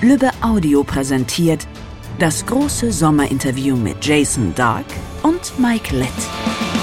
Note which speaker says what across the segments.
Speaker 1: Lübbe Audio präsentiert das große Sommerinterview mit Jason Dark und Mike Lett.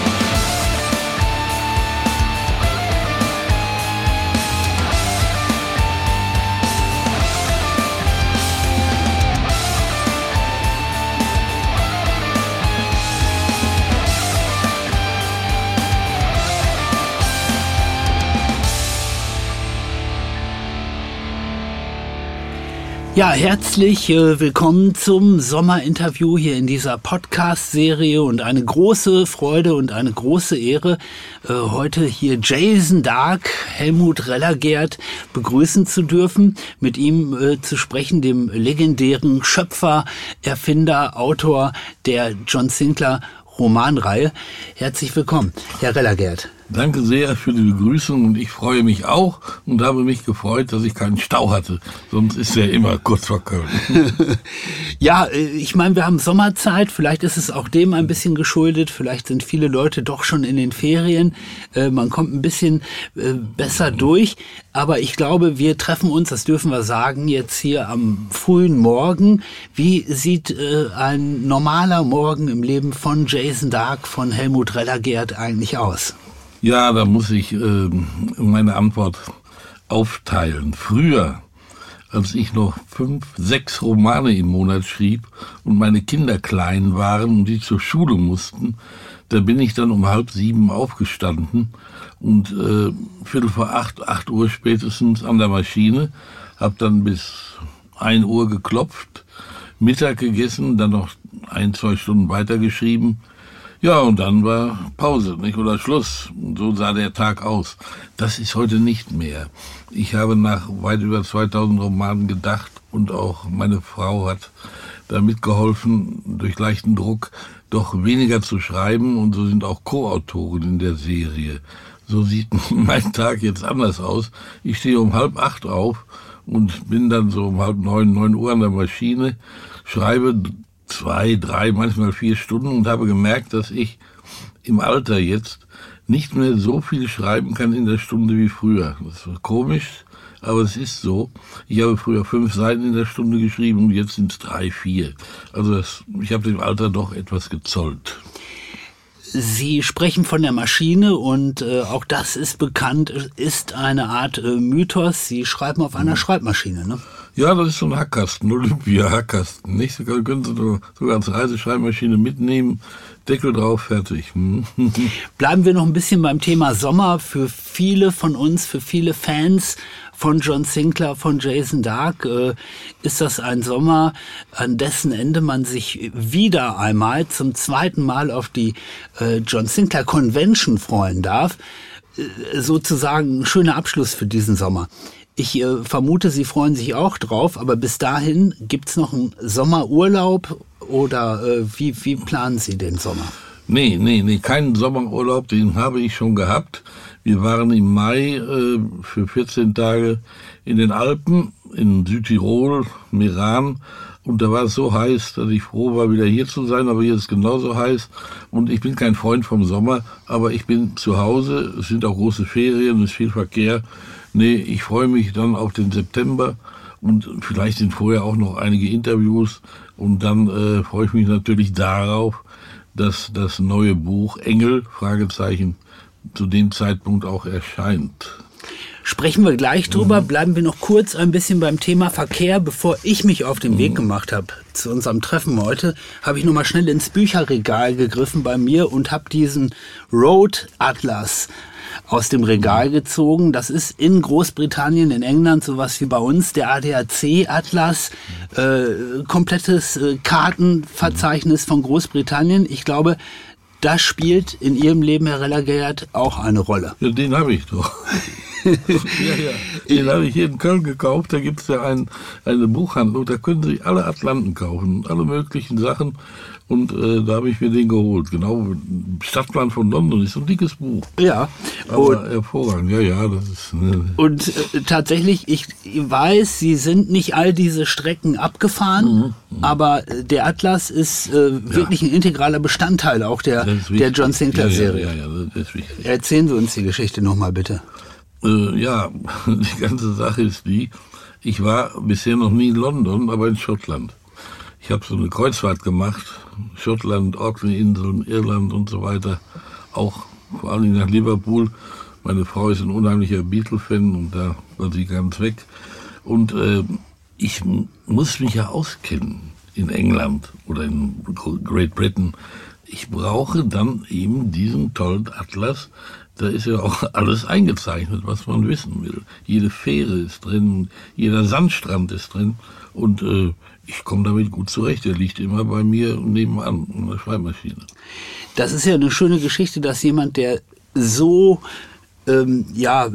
Speaker 2: Ja, herzlich äh, willkommen zum Sommerinterview hier in dieser Podcast-Serie und eine große Freude und eine große Ehre, äh, heute hier Jason Dark, Helmut Rellergert begrüßen zu dürfen, mit ihm äh, zu sprechen, dem legendären Schöpfer, Erfinder, Autor der John Sinclair Romanreihe. Herzlich willkommen, Herr Rellergert.
Speaker 3: Danke sehr für die Begrüßung und ich freue mich auch und habe mich gefreut, dass ich keinen Stau hatte. Sonst ist er immer kurz vor Köln.
Speaker 2: ja, äh, ich meine, wir haben Sommerzeit. Vielleicht ist es auch dem ein bisschen geschuldet. Vielleicht sind viele Leute doch schon in den Ferien. Äh, man kommt ein bisschen äh, besser durch. Aber ich glaube, wir treffen uns, das dürfen wir sagen, jetzt hier am frühen Morgen. Wie sieht ein normaler Morgen im Leben von Jason Dark, von Helmut Rellergert eigentlich aus?
Speaker 3: Ja, da muss ich äh, meine Antwort aufteilen. Früher, als ich noch fünf, sechs Romane im Monat schrieb und meine Kinder klein waren und die zur Schule mussten, da bin ich dann um halb sieben aufgestanden und äh, viertel vor acht, acht Uhr spätestens an der Maschine, hab dann bis ein Uhr geklopft, Mittag gegessen, dann noch ein, zwei Stunden weitergeschrieben, ja, und dann war Pause, nicht? Oder Schluss. So sah der Tag aus. Das ist heute nicht mehr. Ich habe nach weit über 2000 Romanen gedacht und auch meine Frau hat da mitgeholfen, durch leichten Druck doch weniger zu schreiben und so sind auch Co-Autoren in der Serie. So sieht mein Tag jetzt anders aus. Ich stehe um halb acht auf und bin dann so um halb neun, neun Uhr an der Maschine, schreibe zwei, drei, manchmal vier Stunden und habe gemerkt, dass ich im Alter jetzt nicht mehr so viel schreiben kann in der Stunde wie früher. Das ist komisch, aber es ist so. Ich habe früher fünf Seiten in der Stunde geschrieben und jetzt sind es drei, vier. Also das, ich habe dem Alter doch etwas gezollt.
Speaker 2: Sie sprechen von der Maschine und äh, auch das ist bekannt, ist eine Art äh, Mythos. Sie schreiben auf einer mhm. Schreibmaschine, ne?
Speaker 3: Ja, das ist so ein Hackkasten, Olympia-Hackkasten. Nicht? Sie können Sie sogar als Reiseschreibmaschine mitnehmen, Deckel drauf, fertig.
Speaker 2: Bleiben wir noch ein bisschen beim Thema Sommer. Für viele von uns, für viele Fans von John Sinclair, von Jason Dark, äh, ist das ein Sommer, an dessen Ende man sich wieder einmal zum zweiten Mal auf die äh, John Sinclair Convention freuen darf. Äh, sozusagen ein schöner Abschluss für diesen Sommer. Ich äh, vermute, Sie freuen sich auch drauf, aber bis dahin gibt's noch einen Sommerurlaub oder äh, wie, wie planen Sie den Sommer?
Speaker 3: Nee, nee, nee, keinen Sommerurlaub, den habe ich schon gehabt. Wir waren im Mai äh, für 14 Tage in den Alpen, in Südtirol, Meran. Und da war es so heiß, dass ich froh war, wieder hier zu sein. Aber hier ist es genauso heiß. Und ich bin kein Freund vom Sommer, aber ich bin zu Hause. Es sind auch große Ferien, es ist viel Verkehr. Nee, ich freue mich dann auf den September und vielleicht sind vorher auch noch einige Interviews und dann äh, freue ich mich natürlich darauf, dass das neue Buch Engel, Fragezeichen, zu dem Zeitpunkt auch erscheint.
Speaker 2: Sprechen wir gleich drüber. Mhm. Bleiben wir noch kurz ein bisschen beim Thema Verkehr. Bevor ich mich auf den mhm. Weg gemacht habe zu unserem Treffen heute, habe ich noch mal schnell ins Bücherregal gegriffen bei mir und habe diesen Road Atlas aus dem Regal gezogen. Das ist in Großbritannien, in England sowas wie bei uns der ADAC-Atlas, äh, komplettes äh, Kartenverzeichnis von Großbritannien. Ich glaube, das spielt in Ihrem Leben, Herr Rellergert, auch eine Rolle.
Speaker 3: Ja, den habe ich doch. ja, ja. Den habe ich hier in Köln gekauft. Da gibt es ja ein, eine Buchhandlung, da können Sie alle Atlanten kaufen, alle möglichen Sachen. Und äh, da habe ich mir den geholt. Genau, Stadtplan von London ist so ein dickes Buch.
Speaker 2: Ja.
Speaker 3: Aber und, hervorragend, ja, ja, das ist. Ne.
Speaker 2: Und äh, tatsächlich, ich weiß, Sie sind nicht all diese Strecken abgefahren, mhm, mhm. aber der Atlas ist äh, wirklich ja. ein integraler Bestandteil auch der, der John Sinclair-Serie.
Speaker 3: Ja, ja, ja, das ist wichtig.
Speaker 2: Erzählen Sie uns die Geschichte nochmal bitte.
Speaker 3: Äh, ja, die ganze Sache ist die, ich war bisher noch nie in London, aber in Schottland. Ich habe so eine Kreuzfahrt gemacht, Schottland, Orkney-Inseln, Irland und so weiter. Auch vor allem nach Liverpool. Meine Frau ist ein unheimlicher Beatle-Fan und da war sie ganz weg. Und äh, ich muss mich ja auskennen in England oder in Great Britain. Ich brauche dann eben diesen tollen Atlas. Da ist ja auch alles eingezeichnet, was man wissen will. Jede Fähre ist drin, jeder Sandstrand ist drin. Und äh, ich komme damit gut zurecht. Der liegt immer bei mir nebenan in der Schreibmaschine.
Speaker 2: Das ist ja eine schöne Geschichte, dass jemand, der so ähm, ja,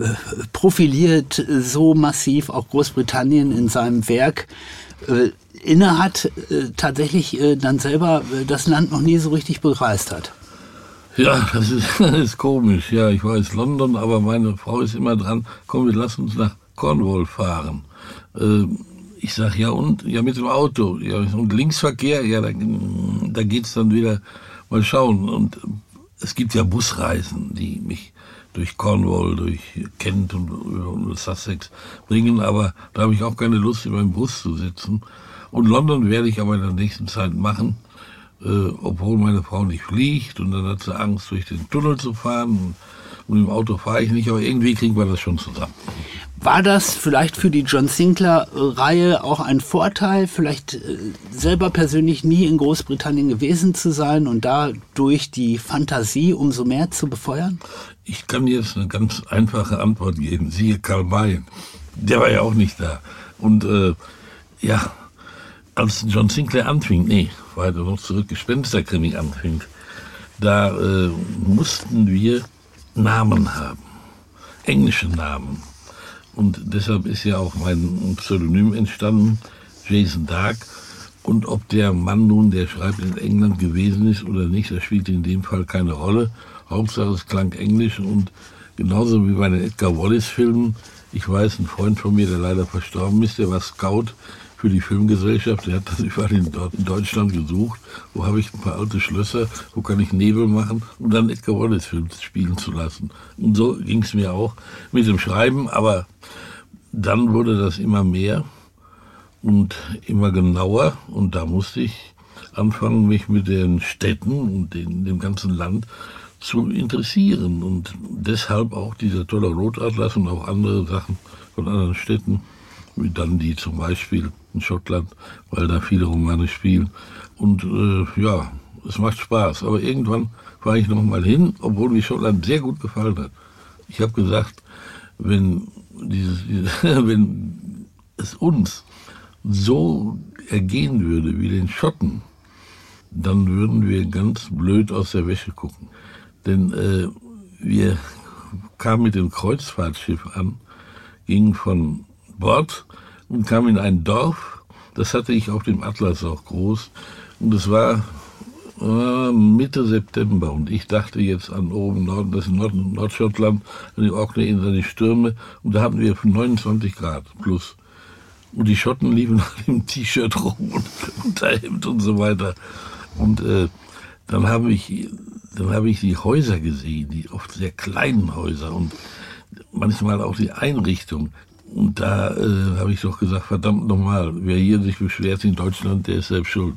Speaker 2: profiliert, so massiv auch Großbritannien in seinem Werk äh, innehat, äh, tatsächlich äh, dann selber äh, das Land noch nie so richtig bereist hat.
Speaker 3: Ja, das ist, das ist komisch. Ja, ich weiß London, aber meine Frau ist immer dran, komm, wir lassen uns nach Cornwall fahren. Ähm, ich sag ja und? Ja mit dem Auto. Ja und Linksverkehr? Ja da, da geht's dann wieder. Mal schauen. Und es gibt ja Busreisen, die mich durch Cornwall, durch Kent und, und Sussex bringen, aber da habe ich auch keine Lust, in meinem Bus zu sitzen. Und London werde ich aber in der nächsten Zeit machen, äh, obwohl meine Frau nicht fliegt. Und dann hat sie Angst, durch den Tunnel zu fahren. Und, und im Auto fahre ich nicht, aber irgendwie kriegen wir das schon zusammen.
Speaker 2: War das vielleicht für die John Sinclair-Reihe auch ein Vorteil, vielleicht äh, selber persönlich nie in Großbritannien gewesen zu sein und dadurch die Fantasie umso mehr zu befeuern?
Speaker 3: Ich kann jetzt eine ganz einfache Antwort geben. Siehe Karl May. Der war ja auch nicht da. Und äh, ja, als John Sinclair anfing, nee, weiter noch zurück, Gespensterkrimi anfing, da äh, mussten wir Namen haben. Englische Namen und deshalb ist ja auch mein Pseudonym entstanden, Jason Dark. Und ob der Mann nun, der schreibt, in England gewesen ist oder nicht, das spielt in dem Fall keine Rolle. Hauptsache es klang Englisch und genauso wie bei den Edgar Wallace-Filmen. Ich weiß, ein Freund von mir, der leider verstorben ist, der war Scout für die Filmgesellschaft. Der hat das überall in, Deutschland gesucht. Wo habe ich ein paar alte Schlösser? Wo kann ich Nebel machen? Und dann Edgar Wallace Films spielen zu lassen. Und so ging es mir auch mit dem Schreiben. Aber dann wurde das immer mehr und immer genauer. Und da musste ich anfangen, mich mit den Städten und den, dem ganzen Land zu interessieren. Und deshalb auch dieser tolle Rotatlas und auch andere Sachen von anderen Städten, wie dann die zum Beispiel in Schottland, weil da viele Romane spielen. Und äh, ja, es macht Spaß. Aber irgendwann fahre ich noch mal hin, obwohl mir Schottland sehr gut gefallen hat. Ich habe gesagt, wenn, dieses, wenn es uns so ergehen würde wie den Schotten, dann würden wir ganz blöd aus der Wäsche gucken. Denn äh, wir kamen mit dem Kreuzfahrtschiff an, gingen von Bord und kam in ein Dorf. Das hatte ich auf dem Atlas auch groß. Und es war Mitte September und ich dachte jetzt an oben Norden, das ist Nord Nordschottland, an die Orkney-Inseln, die Stürme. Und da hatten wir 29 Grad plus. Und die Schotten liefen nach dem T-Shirt rum und Unterhemd und so weiter. Und äh, dann habe ich, dann ich die Häuser gesehen, die oft sehr kleinen Häuser und manchmal auch die Einrichtung. Und da äh, habe ich doch gesagt, verdammt nochmal, wer hier sich beschwert in Deutschland, der ist selbst schuld.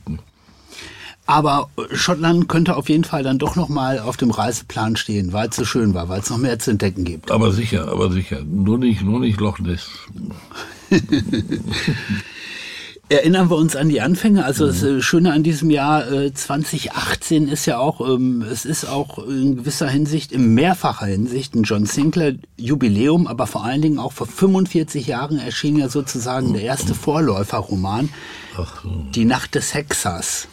Speaker 2: Aber Schottland könnte auf jeden Fall dann doch nochmal auf dem Reiseplan stehen, weil es so schön war, weil es noch mehr zu entdecken gibt.
Speaker 3: Aber sicher, aber sicher. Nur nicht, nur nicht Loch Ness.
Speaker 2: Erinnern wir uns an die Anfänge. Also das äh, Schöne an diesem Jahr äh, 2018 ist ja auch, ähm, es ist auch in gewisser Hinsicht, in mehrfacher Hinsicht ein John Sinclair Jubiläum, aber vor allen Dingen auch vor 45 Jahren erschien ja sozusagen der erste Vorläuferroman, Die Nacht des Hexers.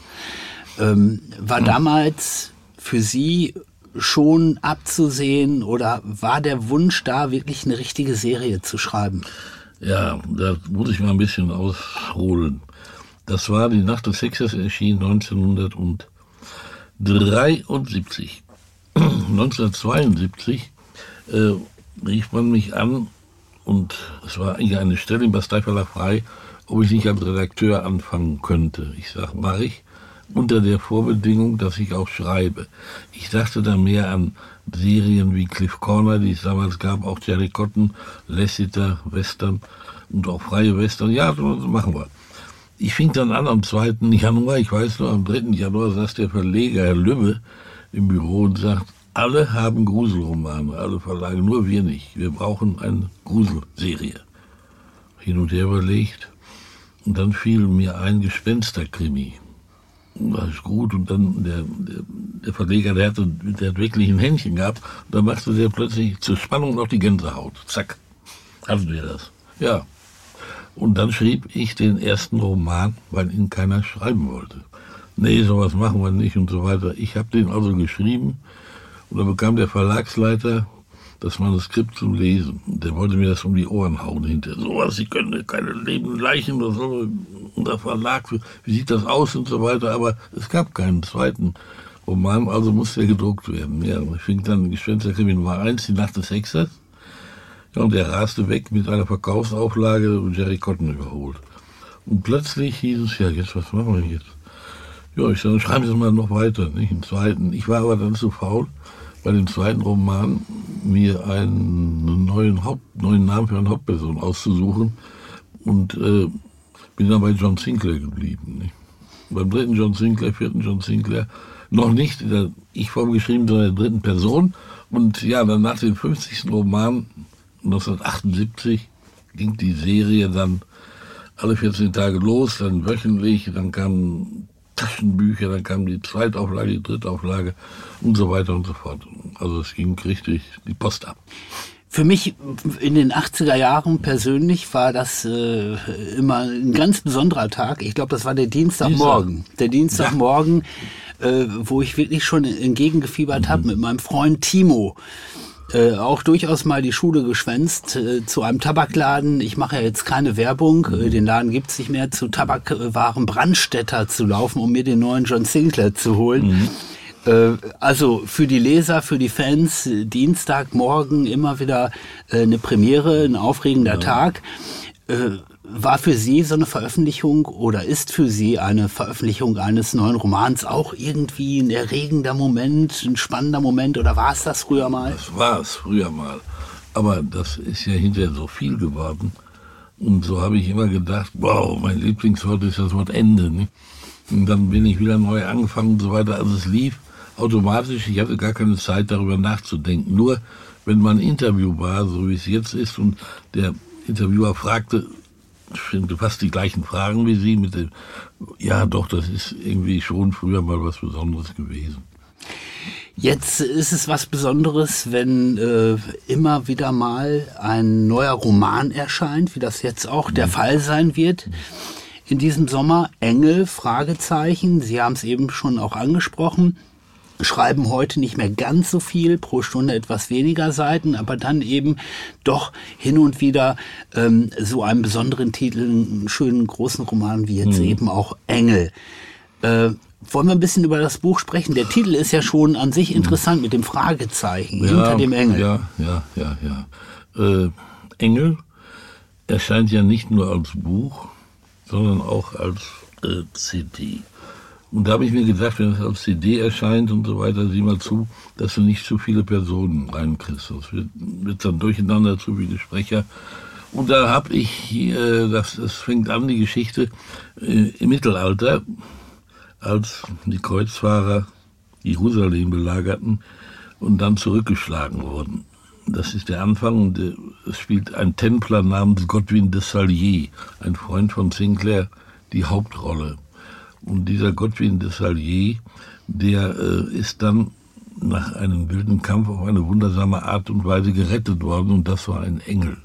Speaker 2: Ähm, war damals für Sie schon abzusehen oder war der Wunsch da, wirklich eine richtige Serie zu schreiben?
Speaker 3: Ja, da muss ich mal ein bisschen ausholen. Das war die Nacht des Hexers erschien 1973. 1972 äh, rief man mich an und es war eigentlich eine Stelle im Bastei Verlag frei, ob ich nicht als Redakteur anfangen könnte. Ich sag, mache ich unter der Vorbedingung, dass ich auch schreibe. Ich dachte da mehr an Serien wie Cliff Corner, die es damals gab, auch Jerry Cotton, Lassiter, Western und auch freie Western. Ja, so machen wir. Ich fing dann an am 2. Januar, ich weiß nur, am 3. Januar saß der Verleger, Herr Lübbe, im Büro und sagt, alle haben Gruselromane, alle Verlage, nur wir nicht. Wir brauchen eine Gruselserie. Hin und her überlegt. Und dann fiel mir ein Gespensterkrimi das ist gut. Und dann der, der, der Verleger, der, hatte, der hat wirklich ein Händchen gehabt. Und dann machte der plötzlich zur Spannung noch die Gänsehaut. Zack, hatten wir das. Ja. Und dann schrieb ich den ersten Roman, weil ihn keiner schreiben wollte. Nee, sowas machen wir nicht und so weiter. Ich habe den also geschrieben und dann bekam der Verlagsleiter das Manuskript zum Lesen. Der wollte mir das um die Ohren hauen hinter. Sowas, Sie können keine lebenden Leichen, was soll unser Verlag, wie sieht das aus und so weiter. Aber es gab keinen zweiten Roman, also musste er gedruckt werden. Ja, ich fing dann Gespensterkrimi Nummer 1, die Nacht des Hexers. Ja, und er raste weg mit einer Verkaufsauflage und Jerry Cotton überholt. Und plötzlich hieß es, ja, jetzt, was machen wir jetzt? Ja, ich sage, schreiben Sie mal noch weiter, nicht? Einen zweiten. Ich war aber dann zu faul bei dem zweiten Roman mir einen neuen, Haupt, neuen Namen für eine Hauptperson auszusuchen und äh, bin dann bei John Sinclair geblieben. Nicht? Beim dritten John Sinclair, vierten John Sinclair, noch nicht in der Ich-Form geschrieben, sondern in der dritten Person. Und ja, dann nach dem 50. Roman 1978 ging die Serie dann alle 14 Tage los, dann wöchentlich, dann kamen Taschenbücher, dann kam die Zweitauflage, die Drittauflage und so weiter und so fort. Also es ging richtig die Post ab.
Speaker 2: Für mich in den 80er Jahren persönlich war das äh, immer ein ganz besonderer Tag. Ich glaube, das war der Dienstagmorgen. Der Dienstagmorgen, ja. äh, wo ich wirklich schon entgegengefiebert mhm. habe mit meinem Freund Timo. Äh, auch durchaus mal die Schule geschwänzt äh, zu einem Tabakladen. Ich mache ja jetzt keine Werbung, äh, mhm. den Laden gibt's nicht mehr, zu Tabakwaren Brandstätter zu laufen, um mir den neuen John Sinclair zu holen. Mhm. Äh, also für die Leser, für die Fans, Dienstagmorgen immer wieder äh, eine Premiere, ein aufregender ja. Tag. War für Sie so eine Veröffentlichung oder ist für Sie eine Veröffentlichung eines neuen Romans auch irgendwie ein erregender Moment, ein spannender Moment oder war es das früher mal?
Speaker 3: Das war es früher mal. Aber das ist ja hinterher so viel geworden. Und so habe ich immer gedacht, wow, mein Lieblingswort ist das Wort Ende. Nicht? Und dann bin ich wieder neu angefangen und so weiter. Also es lief automatisch, ich hatte gar keine Zeit darüber nachzudenken. Nur wenn man Interview war, so wie es jetzt ist, und der Interviewer fragte, finde fast die gleichen Fragen wie Sie mit dem, ja doch, das ist irgendwie schon früher mal was Besonderes gewesen.
Speaker 2: Jetzt ist es was Besonderes, wenn äh, immer wieder mal ein neuer Roman erscheint, wie das jetzt auch der mhm. Fall sein wird. In diesem Sommer Engel, Fragezeichen, Sie haben es eben schon auch angesprochen schreiben heute nicht mehr ganz so viel, pro Stunde etwas weniger Seiten, aber dann eben doch hin und wieder ähm, so einen besonderen Titel, einen schönen großen Roman wie jetzt mhm. eben auch Engel. Äh, wollen wir ein bisschen über das Buch sprechen? Der Titel ist ja schon an sich interessant mit dem Fragezeichen ja, hinter dem Engel.
Speaker 3: Ja, ja, ja, ja. Äh, Engel erscheint ja nicht nur als Buch, sondern auch als äh, CD. Und da habe ich mir gedacht, wenn es als CD erscheint und so weiter, sieh mal zu, dass du nicht zu viele Personen reinkriegst. Das wird, wird dann durcheinander, zu viele Sprecher. Und da habe ich, hier, das, das fängt an, die Geschichte äh, im Mittelalter, als die Kreuzfahrer Jerusalem belagerten und dann zurückgeschlagen wurden. Das ist der Anfang und äh, es spielt ein Templer namens Godwin de Salier, ein Freund von Sinclair, die Hauptrolle. Und dieser Godwin de Salier, der äh, ist dann nach einem wilden Kampf auf eine wundersame Art und Weise gerettet worden und das war ein Engel.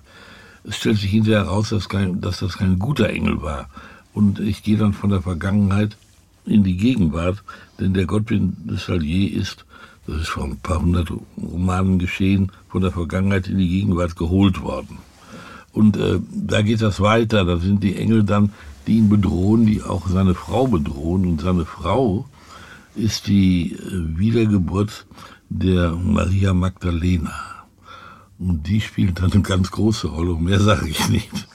Speaker 3: Es stellt sich hinterher heraus, dass, kein, dass das kein guter Engel war. Und ich gehe dann von der Vergangenheit in die Gegenwart, denn der Godwin de Salier ist, das ist vor ein paar hundert Romanen geschehen, von der Vergangenheit in die Gegenwart geholt worden. Und äh, da geht das weiter, da sind die Engel dann, die ihn bedrohen, die auch seine Frau bedrohen. Und seine Frau ist die äh, Wiedergeburt der Maria Magdalena. Und die spielt dann eine ganz große Rolle, mehr sage ich nicht.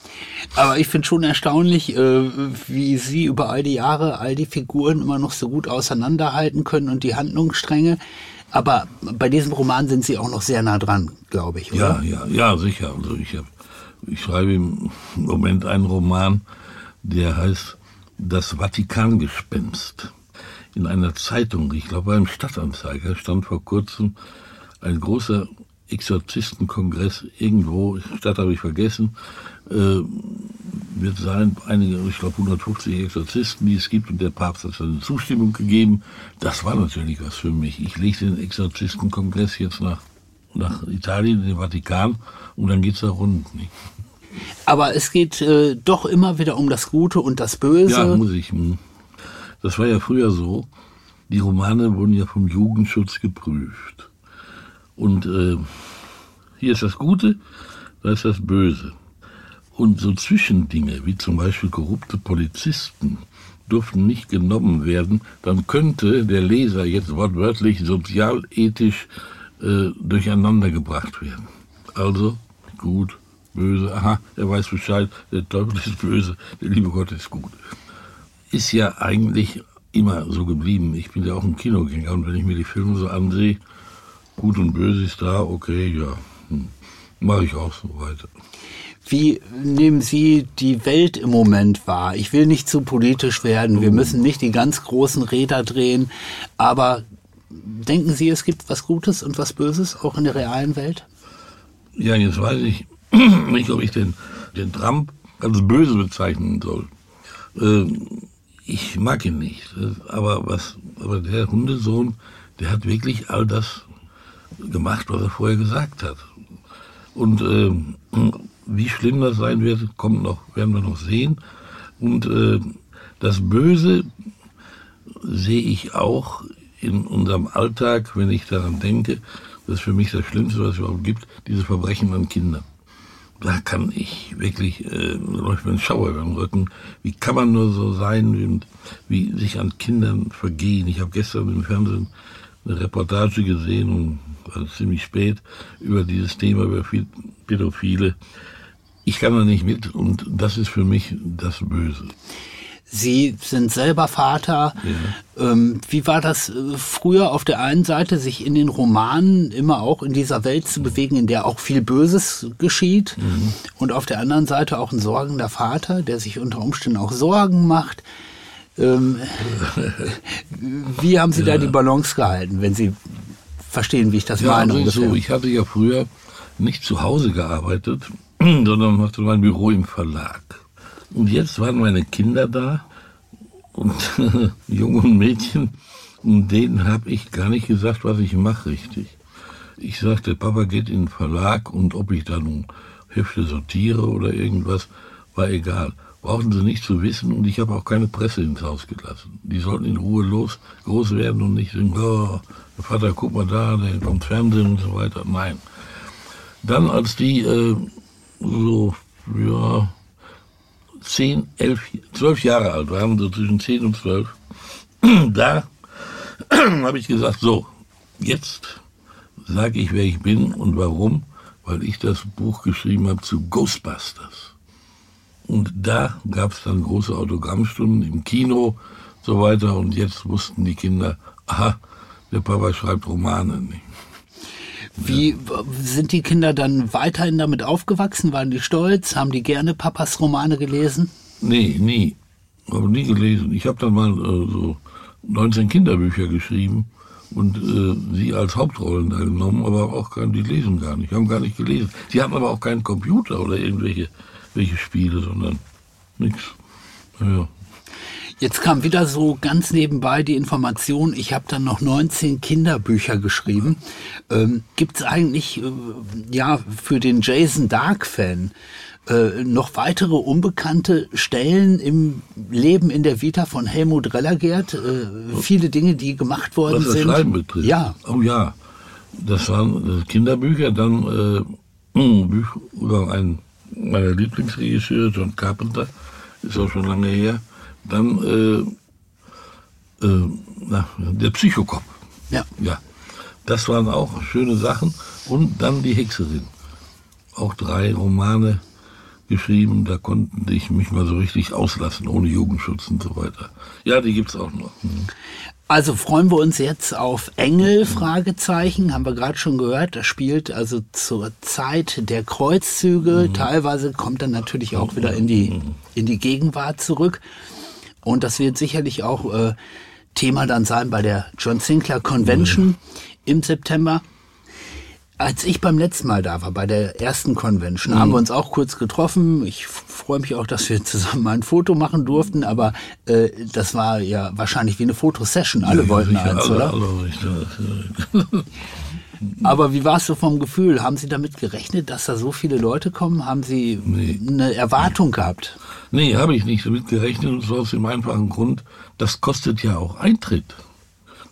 Speaker 2: Aber ich finde schon erstaunlich, äh, wie Sie über all die Jahre all die Figuren immer noch so gut auseinanderhalten können und die Handlungsstränge. Aber bei diesem Roman sind Sie auch noch sehr nah dran, glaube ich.
Speaker 3: Oder? Ja, ja, ja, sicher. Also ich, hab, ich schreibe im Moment einen Roman, der heißt Das Vatikangespenst. In einer Zeitung, ich glaube beim Stadtanzeiger, stand vor kurzem ein großer Exorzistenkongress irgendwo, Stadt habe ich vergessen, äh, wird sein, einige, ich glaube 150 Exorzisten, die es gibt, und der Papst hat seine Zustimmung gegeben. Das war natürlich was für mich. Ich lege den Exorzistenkongress jetzt nach, nach Italien, in den Vatikan, und dann geht's da rund. Nicht?
Speaker 2: Aber es geht äh, doch immer wieder um das Gute und das Böse.
Speaker 3: Ja, muss ich. Hm. Das war ja früher so. Die Romane wurden ja vom Jugendschutz geprüft. Und äh, hier ist das Gute, da ist das Böse. Und so Zwischendinge, wie zum Beispiel korrupte Polizisten, durften nicht genommen werden, dann könnte der Leser jetzt wortwörtlich sozialethisch äh, durcheinander gebracht werden. Also gut, böse, aha, er weiß Bescheid, der Teufel ist böse, der liebe Gott ist gut. Ist ja eigentlich immer so geblieben. Ich bin ja auch ein Kinogänger und wenn ich mir die Filme so ansehe, gut und böse ist da, okay, ja, hm, mache ich auch so weiter.
Speaker 2: Wie nehmen Sie die Welt im Moment wahr? Ich will nicht zu politisch werden. Wir oh. müssen nicht die ganz großen Räder drehen. Aber denken Sie, es gibt was Gutes und was Böses auch in der realen Welt?
Speaker 3: Ja, jetzt weiß ich nicht, ob ich den, den Trump als böse bezeichnen soll. Ähm, ich mag ihn nicht. Aber was, aber der Hundesohn, der hat wirklich all das gemacht, was er vorher gesagt hat. Und äh, wie schlimm das sein wird, kommt noch, werden wir noch sehen. Und äh, das Böse sehe ich auch in unserem Alltag, wenn ich daran denke, das ist für mich das Schlimmste, was es überhaupt gibt, diese Verbrechen an Kindern. Da kann ich wirklich, äh, läuft mir ein Schauer über den Rücken. Wie kann man nur so sein, wie, wie sich an Kindern vergehen? Ich habe gestern im Fernsehen eine Reportage gesehen und war ziemlich spät über dieses Thema, über Pädophile. Ich kann da nicht mit und das ist für mich das Böse.
Speaker 2: Sie sind selber Vater. Ja. Ähm, wie war das äh, früher auf der einen Seite, sich in den Romanen immer auch in dieser Welt zu bewegen, in der auch viel Böses geschieht? Mhm. Und auf der anderen Seite auch ein sorgender Vater, der sich unter Umständen auch Sorgen macht. Ähm, wie haben Sie ja. da die Balance gehalten, wenn Sie verstehen, wie ich das
Speaker 3: ja,
Speaker 2: meine?
Speaker 3: Also so, ich hatte ja früher nicht zu Hause gearbeitet, sondern hatte mein Büro im Verlag. Und jetzt waren meine Kinder da und Junge und Mädchen, und denen habe ich gar nicht gesagt, was ich mache richtig. Ich sagte, Papa geht in den Verlag und ob ich da nun Hefte sortiere oder irgendwas, war egal brauchten sie nicht zu wissen und ich habe auch keine Presse ins Haus gelassen. Die sollten in Ruhe los, groß werden und nicht sagen, oh, der Vater, guck mal da, der kommt Fernsehen und so weiter. Nein. Dann, als die äh, so, ja, zehn, elf, zwölf Jahre alt waren, so zwischen zehn und zwölf, da habe ich gesagt, so, jetzt sage ich, wer ich bin und warum, weil ich das Buch geschrieben habe zu Ghostbusters. Und da gab es dann große Autogrammstunden im Kino so weiter. Und jetzt wussten die Kinder, aha, der Papa schreibt Romane.
Speaker 2: Wie sind die Kinder dann weiterhin damit aufgewachsen? Waren die stolz? Haben die gerne Papas Romane gelesen?
Speaker 3: Nee, nie. Habe nie gelesen. Ich habe dann mal äh, so 19 Kinderbücher geschrieben und äh, sie als Hauptrollen da genommen, aber auch gar, die lesen gar nicht, haben gar nicht gelesen. Sie hatten aber auch keinen Computer oder irgendwelche welche Spiele, sondern nichts. Ja.
Speaker 2: Jetzt kam wieder so ganz nebenbei die Information, ich habe dann noch 19 Kinderbücher geschrieben. Ähm, Gibt es eigentlich äh, ja für den Jason Dark-Fan äh, noch weitere unbekannte Stellen im Leben in der Vita von Helmut Rellergert? Äh, viele Dinge, die gemacht worden
Speaker 3: Was das
Speaker 2: sind.
Speaker 3: Schreiben betrifft.
Speaker 2: Ja.
Speaker 3: Oh ja. Das waren äh, Kinderbücher, dann äh, ein Buch über einen meiner Lieblingsregisseure, John Carpenter, ist auch schon lange her. Dann äh, äh, na, der Psychokop.
Speaker 2: Ja.
Speaker 3: Ja. Das waren auch schöne Sachen. Und dann die Hexerin. Auch drei Romane geschrieben, da konnte ich mich mal so richtig auslassen, ohne Jugendschutz und so weiter. Ja, die gibt's auch noch. Mhm.
Speaker 2: Also freuen wir uns jetzt auf Engel, Fragezeichen, haben wir gerade schon gehört. Das spielt also zur Zeit der Kreuzzüge. Teilweise kommt dann natürlich auch wieder in die, in die Gegenwart zurück. Und das wird sicherlich auch äh, Thema dann sein bei der John Sinclair Convention im September. Als ich beim letzten Mal da war, bei der ersten Convention, haben wir uns auch kurz getroffen. Ich freue mich auch, dass wir zusammen ein Foto machen durften, aber äh, das war ja wahrscheinlich wie eine Fotosession. Alle wollten
Speaker 3: Sicher,
Speaker 2: eins,
Speaker 3: alle,
Speaker 2: oder?
Speaker 3: Alle, richtig.
Speaker 2: Aber wie war es so vom Gefühl? Haben Sie damit gerechnet, dass da so viele Leute kommen? Haben Sie
Speaker 3: Nee.
Speaker 2: eine Erwartung gehabt?
Speaker 3: Nee, habe ich nicht damit gerechnet und zwar aus dem einfachen Grund, das kostet ja auch Eintritt.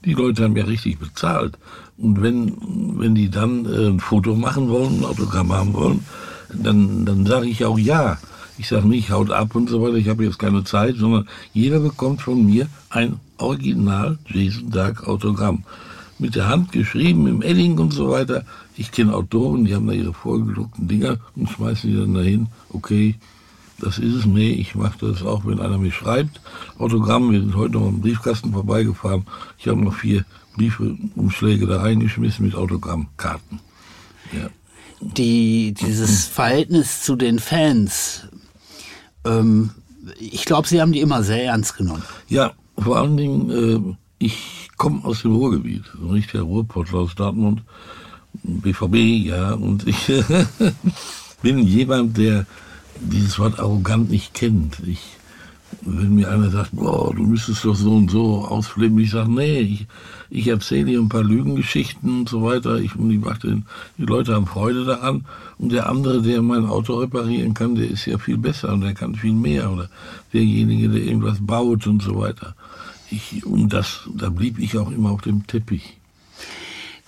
Speaker 3: Die Leute haben ja richtig bezahlt. Und wenn, wenn die dann äh, ein Foto machen wollen, ein Autogramm haben wollen, dann, dann sage ich auch ja. Ich sage nicht, haut ab und so weiter, ich habe jetzt keine Zeit, sondern jeder bekommt von mir ein Original Jason Dark Autogramm. Mit der Hand geschrieben, im Edding und so weiter. Ich kenne Autoren, die haben da ihre vorgedruckten Dinger und schmeißen die dann dahin. Okay, das ist es. Nee, ich mache das auch, wenn einer mir schreibt. Autogramm, wir sind heute noch am Briefkasten vorbeigefahren. Ich habe noch vier Briefumschläge da reingeschmissen mit Autogrammkarten. Ja.
Speaker 2: Die, dieses Verhältnis zu den Fans, ähm, ich glaube, Sie haben die immer sehr ernst genommen.
Speaker 3: Ja, vor allen Dingen, äh, ich komme aus dem Ruhrgebiet, so ein richtiger Ruhrpottler aus Dortmund, BVB, ja, und ich bin jemand, der dieses Wort arrogant nicht kennt. Ich, wenn mir einer sagt, boah, du müsstest doch so und so ausflippen, ich sage, nee, ich, ich erzähle hier ein paar Lügengeschichten und so weiter. Ich, ich mache den, die Leute haben Freude daran. Und der andere, der mein Auto reparieren kann, der ist ja viel besser und der kann viel mehr. Oder derjenige, der irgendwas baut und so weiter. Ich, und das, da blieb ich auch immer auf dem Teppich.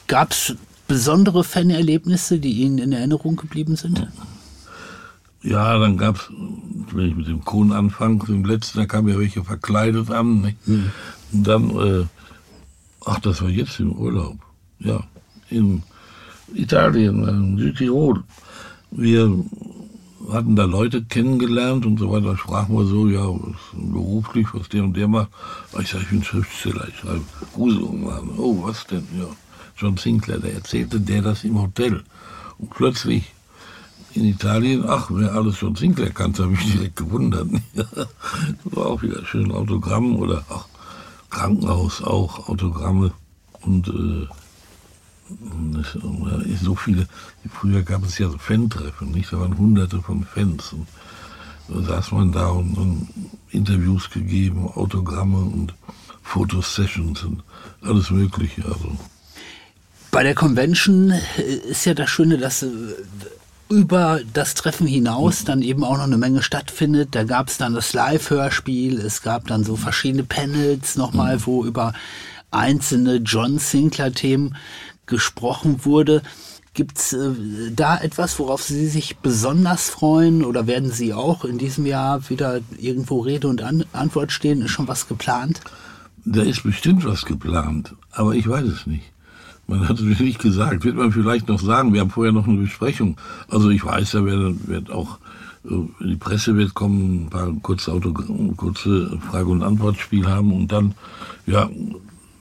Speaker 2: Gab es besondere Fanerlebnisse, die Ihnen in Erinnerung geblieben sind?
Speaker 3: Ja, dann gab's, wenn ich mit dem Kuhn anfange, dem letzten, da kamen ja welche verkleidet an. Ne? Und dann, äh, ach, das war jetzt im Urlaub. Ja, in Italien, in Südtirol. Wir hatten da Leute kennengelernt und so weiter. Sprachen wir so, ja, was beruflich, was der und der macht. Ich sage, ich bin Schriftsteller, ich schreibe Gruselromane. Oh, was denn? Ja, John Sinclair, der erzählte der das im Hotel. Und plötzlich in Italien, ach, wer alles John Sinclair kannte, habe ich direkt gewundert. das war auch wieder schön Autogramm oder auch Krankenhaus auch Autogramme und äh, so viele. Früher gab es ja so Fan-Treffen, nicht? Da waren hunderte von Fans und da saß man da und, und Interviews gegeben, Autogramme und Fotosessions und alles Mögliche. Also
Speaker 2: Bei der Convention äh, ist ja das Schöne, dass äh, über das Treffen hinaus dann eben auch noch eine Menge stattfindet. Da gab es dann das Live-Hörspiel, es gab dann so verschiedene Panels nochmal, wo über einzelne John Sinclair-Themen gesprochen wurde. Gibt es äh, da etwas, worauf Sie sich besonders freuen oder werden Sie auch in diesem Jahr wieder irgendwo Rede und An Antwort stehen? Ist schon was geplant?
Speaker 3: Da ist bestimmt was geplant, aber ich weiß es nicht. Man hat es nicht gesagt. Wird man vielleicht noch sagen, wir haben vorher noch eine Besprechung. Also ich weiß, da wird, wird auch äh, die Presse wird kommen, ein paar kurze, Auto, kurze Frage- und Antwortspiel haben und dann, ja,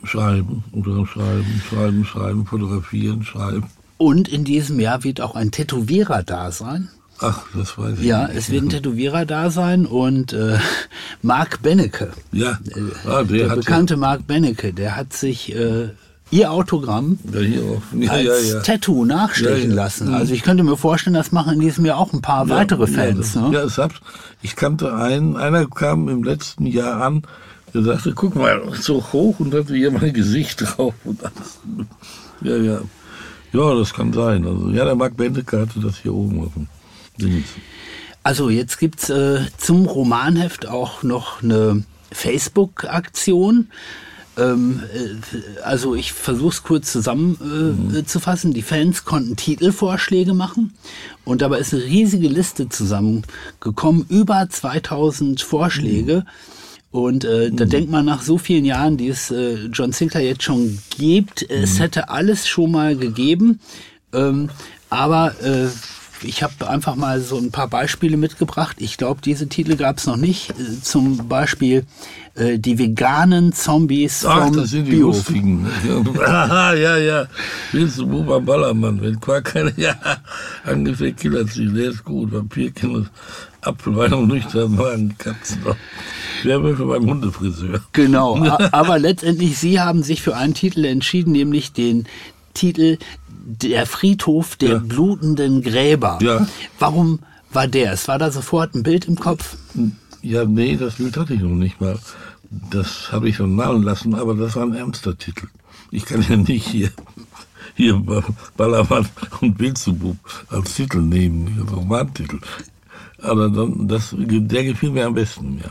Speaker 3: schreiben, oder schreiben, schreiben, schreiben, fotografieren, schreiben.
Speaker 2: Und in diesem Jahr wird auch ein Tätowierer da sein.
Speaker 3: Ach, das weiß ich
Speaker 2: Ja,
Speaker 3: nicht.
Speaker 2: es wird ein Tätowierer da sein und äh, Mark Bennecke,
Speaker 3: Ja, ah, der,
Speaker 2: der bekannte Mark Bennecke, der hat sich äh, ihr Autogramm
Speaker 3: Ja,
Speaker 2: als
Speaker 3: ja.
Speaker 2: Tattoo nachstechen lassen.
Speaker 3: Mhm.
Speaker 2: Also ich könnte mir vorstellen, das machen in diesem Jahr auch ein paar weitere Fans.
Speaker 3: Ja,
Speaker 2: ne?
Speaker 3: ja es hat, ich kannte einen, einer kam im letzten Jahr an, der sagte, guck mal, so hoch und hatte hier mein Gesicht drauf und alles. Ja, ja. Ja, das kann sein. Also, ja, der Marc Bendeke hatte das hier oben auf dem Ding.
Speaker 2: Also jetzt gibt's äh, zum Romanheft auch noch eine Facebook-Aktion. Ähm, äh, also ich versuche es kurz zusammenzufassen. Äh, zu fassen. Die Fans konnten Titelvorschläge machen und dabei ist eine riesige Liste zusammengekommen, über 2000 Vorschläge. Und äh, da denkt man nach so vielen Jahren, die es äh, John Sinclair jetzt schon gibt, es hätte alles schon mal gegeben. Ähm, aber äh, ich habe einfach mal so ein paar Beispiele mitgebracht. Ich glaube, diese Titel gab es noch nicht. Äh, Zum Beispiel äh, die veganen Zombies
Speaker 3: Ach,
Speaker 2: vom
Speaker 3: das sind die
Speaker 2: Biohof.
Speaker 3: lustigen. Ja, ja. Willst du Buch am Ballermann? Wenn Quark keine, ja, ungefähr Killerziel, der ist gut. Vampirkinder, Apfelwein und nüchtern Magen, Katzen. Werwölfe beim Hundefriseur.
Speaker 2: Genau, aber letztendlich Sie haben sich für einen Titel entschieden, nämlich den Titel Der Friedhof der
Speaker 3: Ja.
Speaker 2: blutenden Gräber.
Speaker 3: Ja.
Speaker 2: Warum war der? Es war da sofort ein Bild im Kopf.
Speaker 3: Ja, nee, das Bild hatte ich noch nicht mal. Das habe ich schon malen lassen, aber das war ein ernster Titel. Ich kann ja nicht hier, hier Ba- Ballermann und Bilzebub als Titel nehmen, als Romantitel. Aber dann, das, der gefiel mir am besten, ja.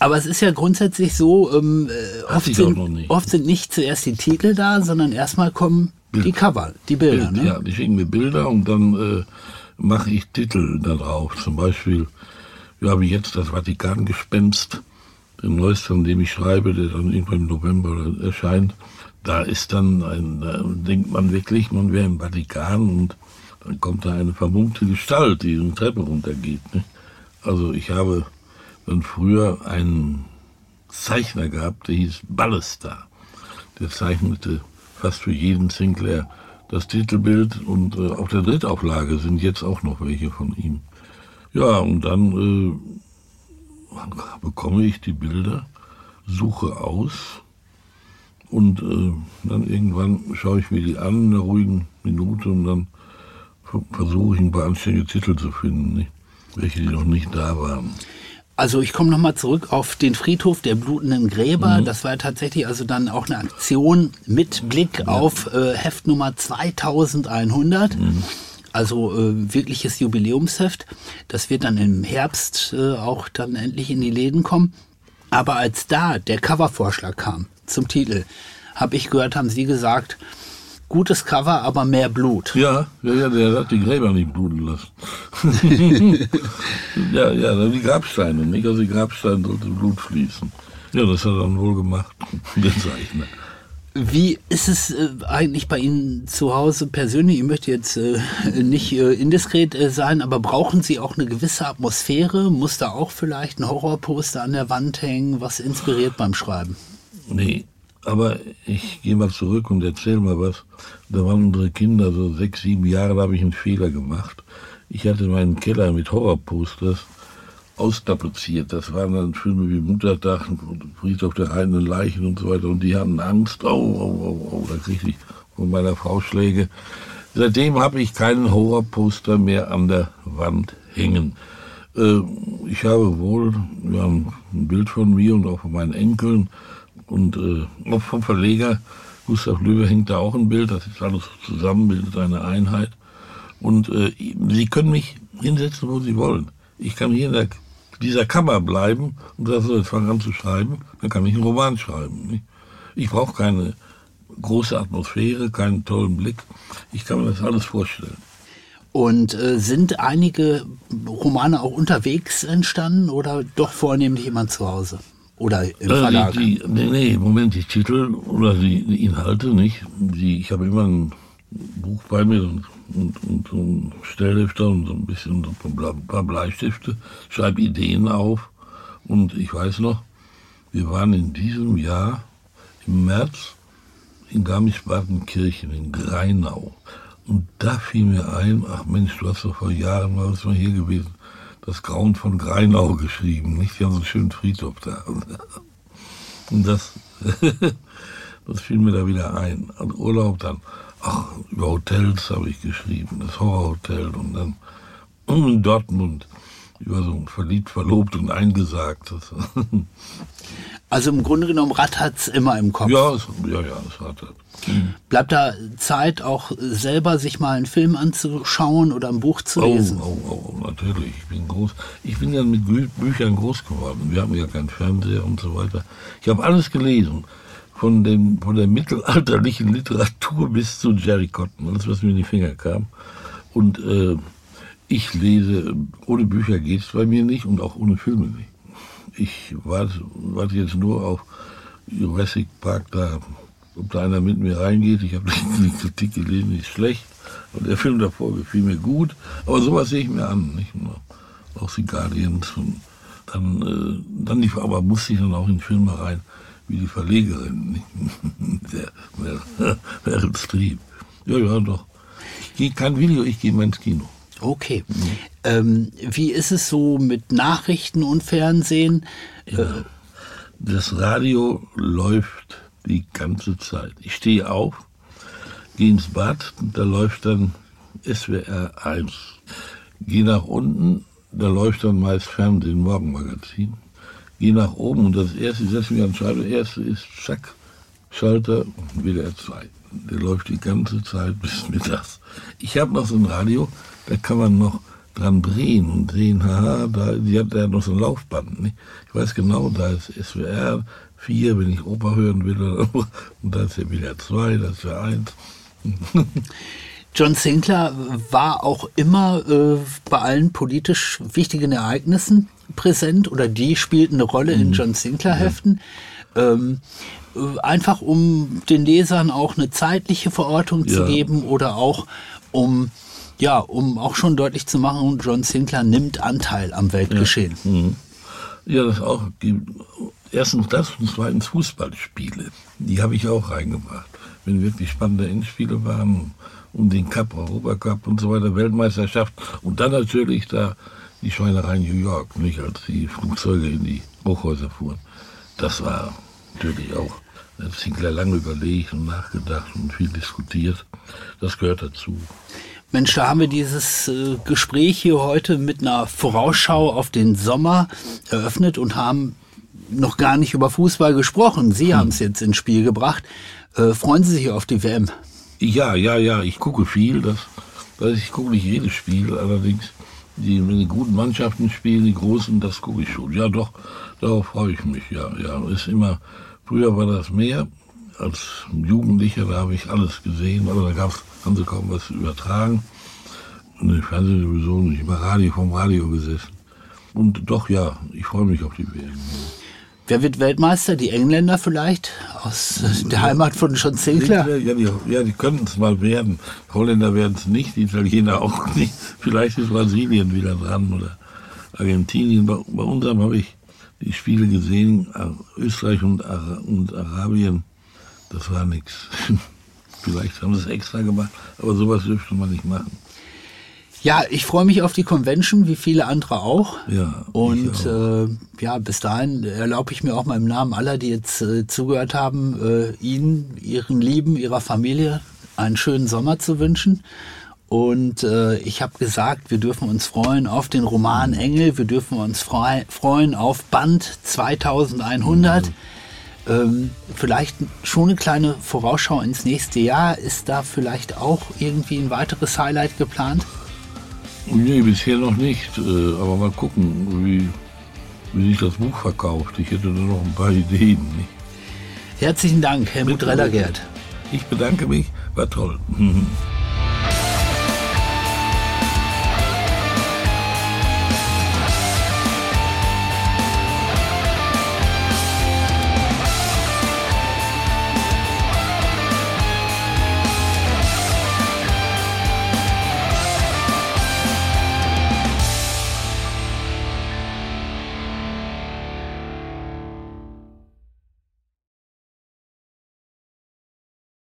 Speaker 2: Aber es ist ja grundsätzlich so, ähm, äh, oft, sind, oft sind nicht zuerst die Titel da, sondern erstmal kommen
Speaker 3: Bild.
Speaker 2: die Cover, die Bilder.
Speaker 3: Bild,
Speaker 2: ne?
Speaker 3: Ja, die schicken mir Bilder und dann äh, mache ich Titel da drauf. Zum Beispiel, ja, wie jetzt das Vatikangespenst, den neuesten, an dem ich schreibe, der dann irgendwann im November erscheint. Da ist dann ein, da denkt man wirklich, man wäre im Vatikan und dann kommt da eine vermummte Gestalt, die eine Treppe runtergeht. Ne? Also ich habe dann früher einen Zeichner gehabt, der hieß Ballester. Der zeichnete fast für jeden Sinclair das Titelbild und äh, auf der Drittauflage sind jetzt auch noch welche von ihm. Ja, und dann äh, bekomme ich die Bilder, suche aus und äh, dann irgendwann schaue ich mir die an in einer ruhigen Minute und dann ver- versuche ich ein paar anständige Titel zu finden, nicht? welche die noch nicht da waren.
Speaker 2: Also ich komme nochmal zurück auf den Friedhof der blutenden
Speaker 3: Mhm.
Speaker 2: Gräber. Das war tatsächlich also dann auch eine Aktion mit Blick auf äh, Heft Nummer 2100.
Speaker 3: Mhm.
Speaker 2: Also äh, wirkliches Jubiläumsheft. Das wird dann im Herbst äh, auch dann endlich in die Läden kommen. Aber als da der Covervorschlag kam zum Titel, habe ich gehört, haben Sie gesagt, gutes Cover, aber mehr Blut.
Speaker 3: Ja, ja, ja, der hat die Gräber nicht bluten lassen. ja, ja, die Grabsteine, nicht? Also die Grabsteine sollte Blut fließen. Ja, das hat er dann wohl gemacht, der Zeichner.
Speaker 2: Wie ist es äh, eigentlich bei Ihnen zu Hause persönlich? Ich möchte jetzt äh, nicht äh, indiskret sein, aber brauchen Sie auch eine gewisse Atmosphäre? Muss da auch vielleicht ein Horrorposter an der Wand hängen, was inspiriert beim Schreiben?
Speaker 3: Nee, aber ich gehe mal zurück und erzähl mal was. Da waren unsere Kinder so sechs, sieben Jahre, da habe ich einen Fehler gemacht. Ich hatte meinen Keller mit Horrorposters austapeziert. Das waren dann Filme wie Muttertag Friedhof der heilenden Leichen und so weiter. Und die hatten Angst. Oh, oh, oh, oh, da kriegte ich von meiner Frau Schläge. Seitdem habe ich keinen Horrorposter mehr an der Wand hängen. Äh, ich habe wohl ja, ein Bild von mir und auch von meinen Enkeln und äh, vom Verleger Gustav Löwe hängt da auch ein Bild. Das ist alles zusammen, bildet eine Einheit. Und äh, Sie können mich hinsetzen, wo Sie wollen. Ich kann hier in der, dieser Kammer bleiben und das jetzt fangen an zu schreiben. Dann kann ich einen Roman schreiben. Nicht? Ich brauche keine große Atmosphäre, keinen tollen Blick. Ich kann mir das alles vorstellen.
Speaker 2: Und äh, sind einige Romane auch unterwegs entstanden oder doch vornehmlich jemand zu Hause? Oder im
Speaker 3: Äh,
Speaker 2: Verlag?
Speaker 3: Die, die, nee, Moment die Titel oder die, die Inhalte nicht. Die, ich habe immer ein Buch bei mir und, und, und so ein Stellhefter und so ein bisschen so ein paar Bleistifte, schreibe Ideen auf. Und ich weiß noch, wir waren in diesem Jahr im März in Garmisch-Partenkirchen in Greinau. Und da fiel mir ein, ach Mensch, du hast doch vor Jahren mal, was mal hier gewesen, das Grauen von Greinau geschrieben, nicht? Die haben so einen schönen Friedhof da. Und das, das fiel mir da wieder ein. Und Urlaub dann, ach, über Hotels habe ich geschrieben, das Horrorhotel und dann in Dortmund über so verliebt, verlobt und eingesagt.
Speaker 2: Also im Grunde genommen rattert's immer im Kopf.
Speaker 3: Ja, es, ja, ja, es rattert.
Speaker 2: Bleibt da Zeit, auch selber sich mal einen Film anzuschauen oder ein Buch zu lesen?
Speaker 3: Oh, oh, oh, natürlich. Ich bin groß. Ich bin ja mit Bü Büchern groß geworden. Wir haben ja keinen Fernseher und so weiter. Ich habe alles gelesen. Von, dem, von der mittelalterlichen Literatur bis zu Jerry Cotton. Alles, was mir in die Finger kam. Und äh, ich lese, ohne Bücher geht es bei mir nicht und auch ohne Filme nicht. Ich warte, warte jetzt nur auf Jurassic Park da ob da einer mit mir reingeht. Ich habe die Kritik gelesen, ist schlecht. Und der Film davor gefiel mir gut. Aber sowas sehe ich mir an. Nicht? Auch die Guardians. Und dann, äh, dann die, aber musste ich dann auch in Filme rein, wie die Verlegerin, der Meryl. Ja, ja, doch. Ich gehe kein Video, ich gehe mal ins Kino.
Speaker 2: Okay. Mhm. Ähm, wie ist es so mit Nachrichten und Fernsehen?
Speaker 3: Ja. Das Radio läuft die ganze Zeit. Ich stehe auf, gehe ins Bad, da läuft dann SWR 1. Gehe nach unten, da läuft dann meist Fernsehen, Morgenmagazin. Gehe nach oben und das erste, ich setze mich an den Schalter, erste ist Zack, Schalter, WDR 2. Der läuft die ganze Zeit bis mittags. Ich habe noch so ein Radio, da kann man noch dran drehen und sehen, haha, da, die hat ja noch so ein Laufband. Nicht? Ich weiß genau, da ist SWR, vier, wenn ich Oper hören will. Und da ist ja wieder zwei, das ist ja eins.
Speaker 2: John Sinclair war auch immer äh, bei allen politisch wichtigen Ereignissen präsent oder die spielten eine Rolle in mhm. John Sinclair-Heften. Ähm, äh, einfach um den Lesern auch eine zeitliche Verortung ja. zu geben oder auch um ja, um auch schon deutlich zu machen, John Sinclair nimmt Anteil am Weltgeschehen.
Speaker 3: Ja, mhm. ja das auch erstens das und zweitens Fußballspiele. Die habe ich auch reingebracht. Wenn wirklich spannende Endspiele waren, um den Cup, Europacup und so weiter, Weltmeisterschaft. Und dann natürlich da die Schweinerei New York, nicht als die Flugzeuge in die Hochhäuser fuhren. Das war natürlich auch, da hat Sinclair lange überlegt und nachgedacht und viel diskutiert. Das gehört dazu.
Speaker 2: Mensch, da haben wir dieses äh, Gespräch hier heute mit einer Vorausschau auf den Sommer eröffnet und haben noch gar nicht über Fußball gesprochen. Sie hm. haben es jetzt ins Spiel gebracht. Äh, freuen Sie sich auf die WM?
Speaker 3: Ja, ja, ja. Ich gucke viel. Das, das ich gucke nicht jedes Spiel. Allerdings, die, wenn die guten Mannschaften spielen, die großen, das gucke ich schon. Ja, doch. Darauf freue ich mich. Ja, ja. Ist immer. Früher war das mehr. Als Jugendlicher, da habe ich alles gesehen. Aber da gab's, haben sie kaum was übertragen. Und im Fernsehen sowieso nicht. Immer Radio vom Radio gesessen. Und doch, ja, ich freue mich auf die WM.
Speaker 2: Wer wird Weltmeister? Die Engländer vielleicht? Aus der Heimat von John Sinclair?
Speaker 3: Ja, die, ja, die könnten es mal werden. Holländer werden es nicht, die Italiener auch nicht. Vielleicht ist Brasilien wieder dran oder Argentinien. Bei, bei unserem habe ich die Spiele gesehen, Österreich und, und Arabien. Das war nichts. Vielleicht haben sie es extra gemacht, aber sowas dürfte man nicht machen.
Speaker 2: Ja, ich freue mich auf die Convention, wie viele andere auch.
Speaker 3: Ja.
Speaker 2: Und auch. Äh, ja, bis dahin erlaube ich mir auch mal im Namen aller, die jetzt äh, zugehört haben, äh, Ihnen, Ihren Lieben, Ihrer Familie einen schönen Sommer zu wünschen. Und äh, ich habe gesagt, wir dürfen uns freuen auf den Roman Engel, wir dürfen uns frei, freuen auf Band 2100. Mhm. Ähm, vielleicht schon eine kleine Vorausschau ins nächste Jahr. Ist da vielleicht auch irgendwie ein weiteres Highlight geplant?
Speaker 3: Nee, bisher noch nicht. Äh, aber mal gucken, wie, wie sich das Buch verkauft. Ich hätte da noch ein paar Ideen. Nicht?
Speaker 2: Herzlichen Dank, Helmut Rellergert.
Speaker 3: Ich bedanke mich, war toll.